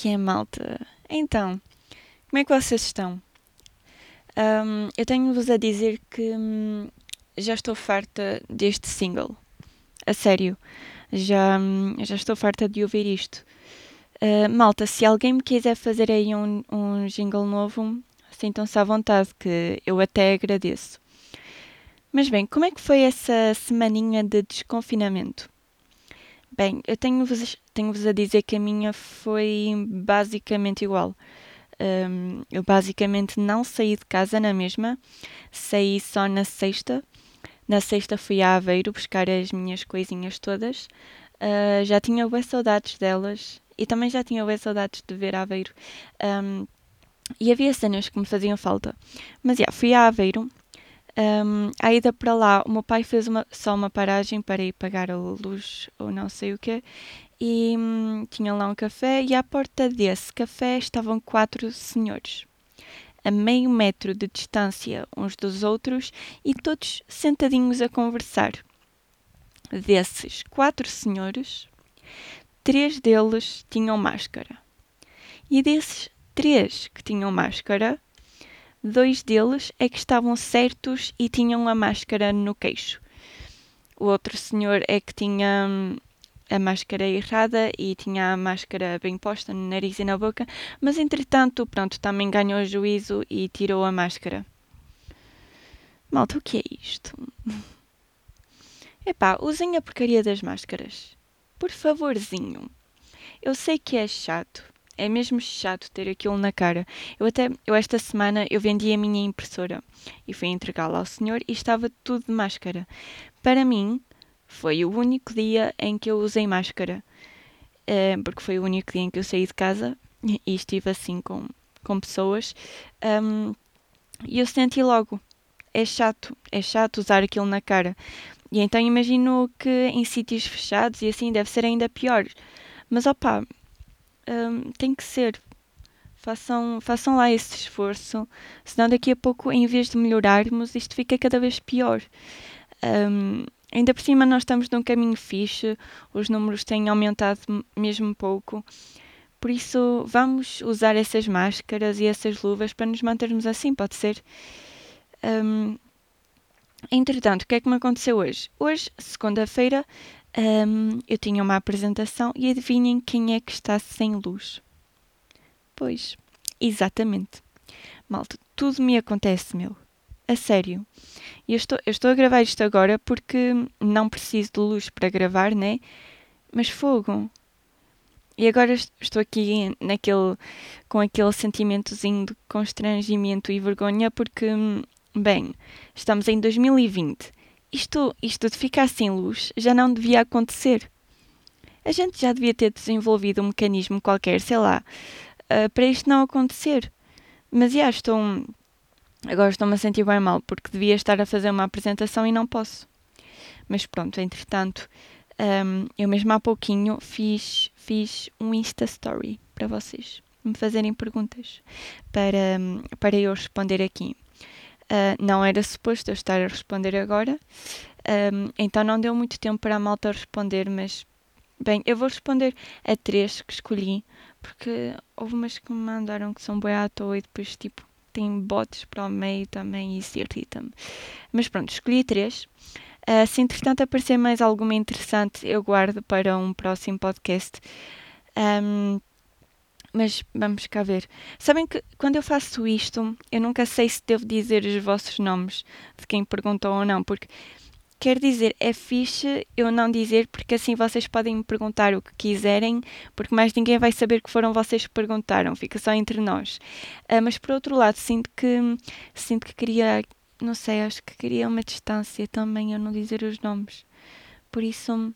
que é, malta? Então, como é que vocês estão? Um, eu tenho-vos a dizer que hum, já estou farta deste single. A sério. Já, hum, já estou farta de ouvir isto. Uh, malta, se alguém me quiser fazer aí um, um jingle novo, sintam-se à vontade, que eu até agradeço. Mas bem, como é que foi essa semaninha de desconfinamento? Bem, eu tenho-vos tenho a dizer que a minha foi basicamente igual. Um, eu basicamente não saí de casa na mesma, saí só na sexta. Na sexta fui a Aveiro buscar as minhas coisinhas todas. Uh, já tinha boas saudades delas e também já tinha boas saudades de ver Aveiro. Um, e havia cenas que me faziam falta. Mas yeah, fui a Aveiro um, a ida para lá, o meu pai fez uma, só uma paragem para ir pagar a luz ou não sei o quê. E hum, tinha lá um café e à porta desse café estavam quatro senhores. A meio metro de distância uns dos outros e todos sentadinhos a conversar. Desses quatro senhores, três deles tinham máscara. E desses três que tinham máscara, Dois deles é que estavam certos e tinham a máscara no queixo. O outro senhor é que tinha hum, a máscara errada e tinha a máscara bem posta no nariz e na boca, mas entretanto, pronto, também ganhou juízo e tirou a máscara. Malta, o que é isto? Epá, usem a porcaria das máscaras. Por favorzinho. Eu sei que é chato, é mesmo chato ter aquilo na cara. Eu até, eu esta semana, eu vendi a minha impressora e fui entregá-la ao senhor e estava tudo de máscara. Para mim, foi o único dia em que eu usei máscara. Uh, porque foi o único dia em que eu saí de casa e estive assim com, com pessoas. Um, e eu senti logo, é chato, é chato usar aquilo na cara. E então imagino que em sítios fechados e assim deve ser ainda pior. Mas opá, um, tem que ser. Façam, façam lá esse esforço, senão daqui a pouco, em vez de melhorarmos, isto fica cada vez pior. Um, ainda por cima, nós estamos num caminho fixe, os números têm aumentado mesmo pouco, por isso vamos usar essas máscaras e essas luvas para nos mantermos assim, pode ser? Um, entretanto, o que é que me aconteceu hoje? Hoje, segunda-feira, um, eu tinha uma apresentação e adivinhem quem é que está sem luz? Pois, exatamente. Malta, tudo me acontece, meu. A sério. Eu estou, eu estou a gravar isto agora porque não preciso de luz para gravar, né? Mas fogo. E agora estou aqui naquele, com aquele sentimentozinho de constrangimento e vergonha porque, bem, estamos em 2020 isto, isto de ficar sem luz já não devia acontecer. A gente já devia ter desenvolvido um mecanismo qualquer, sei lá, uh, para isto não acontecer. Mas já estou. Agora estou-me a sentir bem mal, porque devia estar a fazer uma apresentação e não posso. Mas pronto, entretanto, um, eu mesmo há pouquinho fiz, fiz um Insta Story para vocês me fazerem perguntas para, para eu responder aqui. Uh, não era suposto eu estar a responder agora, um, então não deu muito tempo para a malta responder, mas bem, eu vou responder a três que escolhi, porque houve umas que me mandaram que são boi à toa e depois tipo tem botes para o meio também e isso irrita-me. Mas pronto, escolhi três. Uh, se entretanto aparecer mais alguma interessante, eu guardo para um próximo podcast. Um, mas vamos cá ver. Sabem que quando eu faço isto, eu nunca sei se devo dizer os vossos nomes de quem perguntou ou não, porque quer dizer, é fixe eu não dizer, porque assim vocês podem me perguntar o que quiserem, porque mais ninguém vai saber que foram vocês que perguntaram, fica só entre nós. Uh, mas por outro lado, sinto que sinto que queria, não sei, acho que queria uma distância também eu não dizer os nomes. Por isso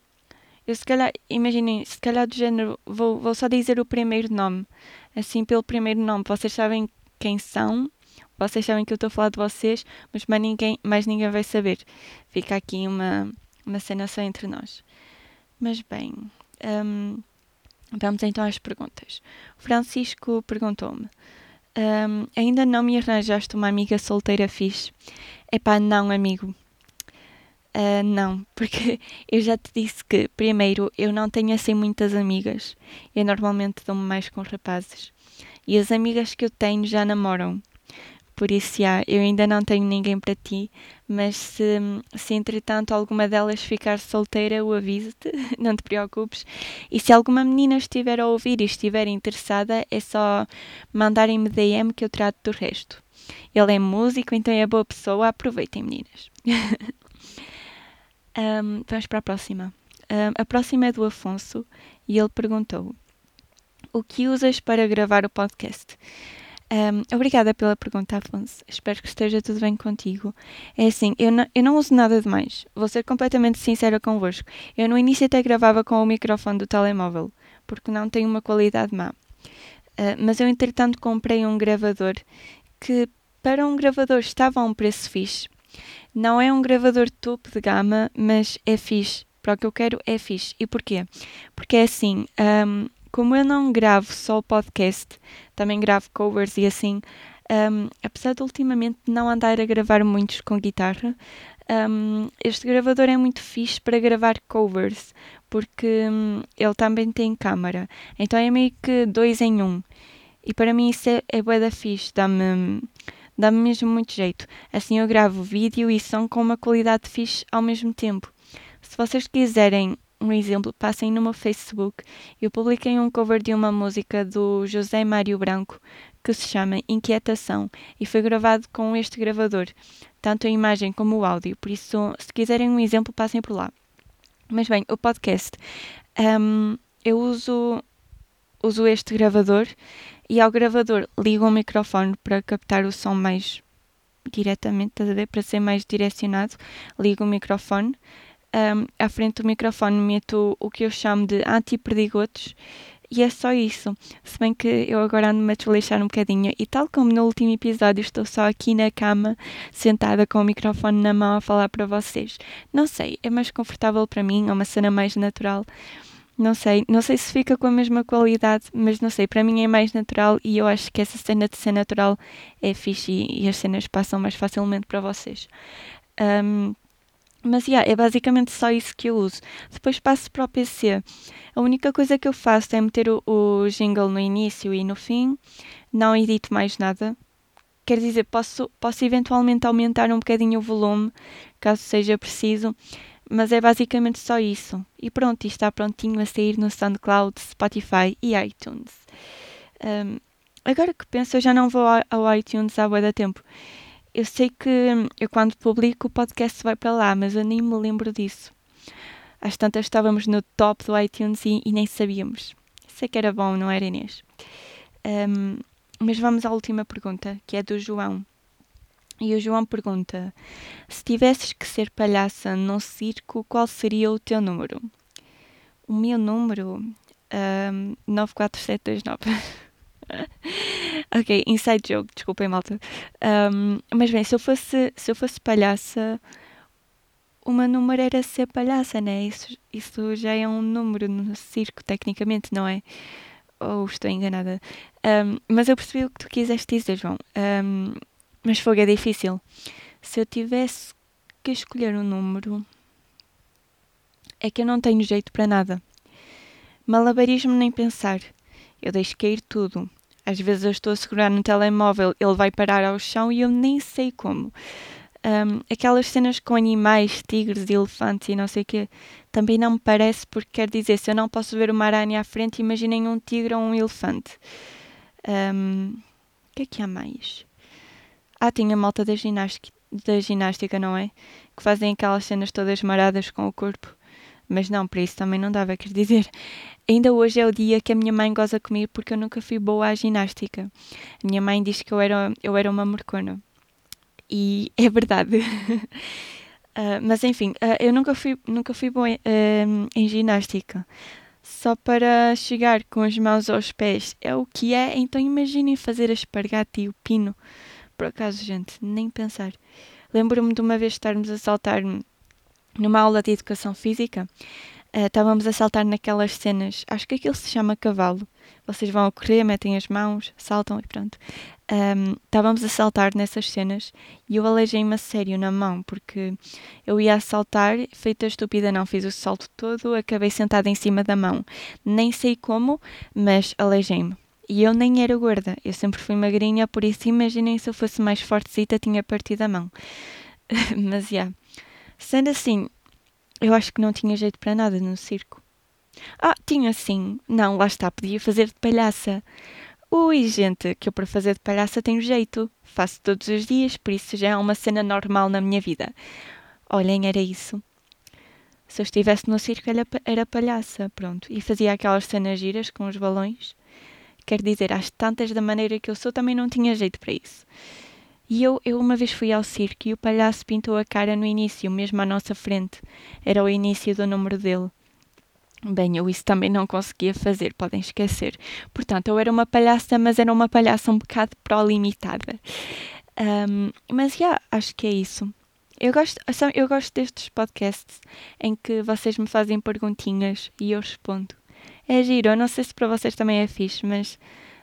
eu se calhar, imaginem, se calhar do género, vou, vou só dizer o primeiro nome. Assim, pelo primeiro nome, vocês sabem quem são, vocês sabem que eu estou a falar de vocês, mas mais ninguém, mais ninguém vai saber. Fica aqui uma, uma cena só entre nós. Mas bem, um, vamos então às perguntas. Francisco perguntou-me: um, Ainda não me arranjaste uma amiga solteira fixe? Epá, não, amigo. Uh, não, porque eu já te disse que, primeiro, eu não tenho assim muitas amigas. Eu normalmente dou-me mais com rapazes. E as amigas que eu tenho já namoram. Por isso, já, eu ainda não tenho ninguém para ti, mas se, se entretanto alguma delas ficar solteira, eu aviso-te, não te preocupes. E se alguma menina estiver a ouvir e estiver interessada, é só mandarem-me DM que eu trato do resto. Ele é músico, então é boa pessoa, aproveitem, meninas. um, vamos para a próxima. Um, a próxima é do Afonso e ele perguntou: O que usas para gravar o podcast? Um, obrigada pela pergunta, Afonso. Espero que esteja tudo bem contigo. É assim, eu não, eu não uso nada demais. Vou ser completamente sincera convosco. Eu no início até gravava com o microfone do telemóvel, porque não tem uma qualidade má. Uh, mas eu, entretanto, comprei um gravador que, para um gravador, estava a um preço fixe. Não é um gravador topo de gama, mas é fixe. Para o que eu quero, é fixe. E porquê? Porque é assim, um, como eu não gravo só podcast, também gravo covers e assim, um, apesar de ultimamente não andar a gravar muitos com guitarra, um, este gravador é muito fixe para gravar covers, porque um, ele também tem câmara. Então é meio que dois em um. E para mim isso é, é bué da fixe, dá-me dá mesmo muito jeito. Assim eu gravo vídeo e som com uma qualidade fixe ao mesmo tempo. Se vocês quiserem um exemplo, passem no meu Facebook. Eu publiquei um cover de uma música do José Mário Branco que se chama Inquietação e foi gravado com este gravador, tanto a imagem como o áudio. Por isso, se quiserem um exemplo, passem por lá. Mas bem, o podcast. Um, eu uso, uso este gravador e ao gravador ligo o microfone para captar o som mais diretamente, para ser mais direcionado. Ligo o microfone um, à frente do microfone meto o que eu chamo de anti-perdigotos e é só isso. Se bem que eu agora ando-me a desleixar um bocadinho e tal como no último episódio estou só aqui na cama, sentada com o microfone na mão a falar para vocês. Não sei, é mais confortável para mim, é uma cena mais natural. Não sei, não sei se fica com a mesma qualidade, mas não sei, para mim é mais natural e eu acho que essa cena de ser natural é fixe e, e as cenas passam mais facilmente para vocês. Um, mas yeah, é basicamente só isso que eu uso. Depois passo para o PC. A única coisa que eu faço é meter o, o jingle no início e no fim. Não edito mais nada. Quer dizer, posso, posso eventualmente aumentar um bocadinho o volume, caso seja preciso. Mas é basicamente só isso. E pronto, está prontinho a sair no SoundCloud, Spotify e iTunes. Um, agora que penso, eu já não vou ao iTunes há muito tempo eu sei que eu quando publico o podcast vai para lá, mas eu nem me lembro disso. Às tantas estávamos no top do iTunes e, e nem sabíamos. Sei que era bom, não era Inês? Um, mas vamos à última pergunta, que é do João. E o João pergunta: Se tivesses que ser palhaça num circo, qual seria o teu número? O meu número? Um, 94729. ok, inside joke, desculpem, malta. Um, mas bem, se eu fosse, se eu fosse palhaça, uma número era ser palhaça, né? Isso, isso já é um número no circo, tecnicamente, não é? Ou estou enganada? Um, mas eu percebi o que tu quiseste dizer, João. Um, mas fogo é difícil. Se eu tivesse que escolher um número, é que eu não tenho jeito para nada. Malabarismo nem pensar. Eu deixo cair tudo. Às vezes eu estou a segurar no telemóvel, ele vai parar ao chão e eu nem sei como. Um, aquelas cenas com animais, tigres, elefantes e não sei o quê, também não me parece, porque quer dizer, se eu não posso ver uma aranha à frente, imaginem um tigre ou um elefante. Um, o que é que há mais? Ah, tem a malta da ginástica, da ginástica, não é? Que fazem aquelas cenas todas maradas com o corpo. Mas não, para isso também não dava, quer dizer. Ainda hoje é o dia que a minha mãe goza comigo porque eu nunca fui boa à ginástica. A minha mãe diz que eu era, eu era uma mercona. E é verdade. uh, mas enfim, uh, eu nunca fui, nunca fui boa uh, em ginástica. Só para chegar com as mãos aos pés é o que é, então imaginem fazer a espargata e o pino. Por acaso, gente, nem pensar. Lembro-me de uma vez estarmos a saltar numa aula de educação física, uh, estávamos a saltar naquelas cenas, acho que aquilo se chama cavalo, vocês vão a correr, metem as mãos, saltam e pronto. Um, estávamos a saltar nessas cenas e eu aleijei-me a sério na mão, porque eu ia a saltar, feita estúpida, não fiz o salto todo, acabei sentada em cima da mão. Nem sei como, mas aleijei-me. E eu nem era gorda, eu sempre fui magrinha, por isso imaginem se eu fosse mais fortezita, tinha partido a mão. mas, já. Yeah. Sendo assim, eu acho que não tinha jeito para nada no circo. Ah, tinha sim. Não, lá está, podia fazer de palhaça. Ui, gente, que eu para fazer de palhaça tenho jeito. Faço todos os dias, por isso já é uma cena normal na minha vida. Olhem, era isso. Se eu estivesse no circo, era, era palhaça, pronto. E fazia aquelas cenas giras com os balões. Quer dizer, às tantas da maneira que eu sou, também não tinha jeito para isso. E eu, eu uma vez fui ao circo e o palhaço pintou a cara no início, mesmo à nossa frente. Era o início do número dele. Bem, eu isso também não conseguia fazer, podem esquecer. Portanto, eu era uma palhaça, mas era uma palhaça um bocado pró-limitada. Um, mas, já, yeah, acho que é isso. Eu gosto, eu gosto destes podcasts em que vocês me fazem perguntinhas e eu respondo. É giro, eu não sei se para vocês também é fixe, mas,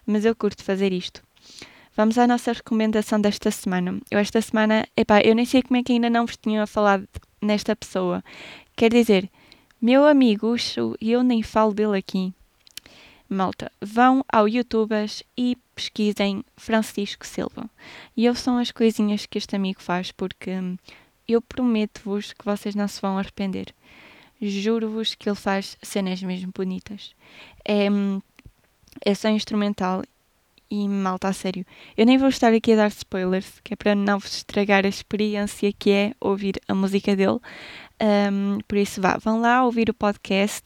mas eu curto fazer isto. Vamos à nossa recomendação desta semana. Eu esta semana, epá, eu nem sei como é que ainda não vos tinha falado nesta pessoa. Quer dizer, meu amigo e eu nem falo dele aqui. Malta, vão ao YouTubers e pesquisem Francisco Silva. E ouçam as coisinhas que este amigo faz, porque eu prometo-vos que vocês não se vão arrepender. Juro-vos que ele faz cenas mesmo bonitas. É, é só instrumental e malta, a sério. Eu nem vou estar aqui a dar spoilers, que é para não vos estragar a experiência que é ouvir a música dele. Um, por isso, vá, vão lá ouvir o podcast.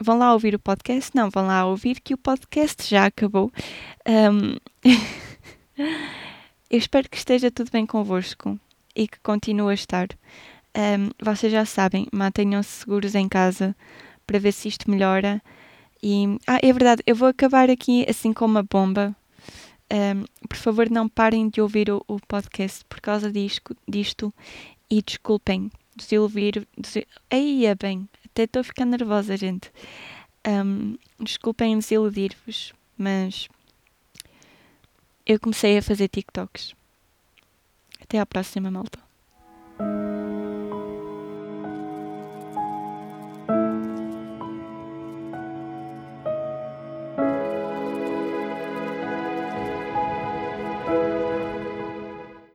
Vão lá ouvir o podcast? Não, vão lá ouvir que o podcast já acabou. Um, eu espero que esteja tudo bem convosco e que continue a estar. Um, vocês já sabem, mantenham-se seguros em casa para ver se isto melhora. E, ah, é verdade, eu vou acabar aqui assim com uma bomba. Um, por favor, não parem de ouvir o, o podcast por causa disto, disto e desculpem desiludir. Des... Aí é bem, até estou a ficar nervosa, gente. Um, desculpem desiludir-vos, mas eu comecei a fazer TikToks. Até à próxima, malta.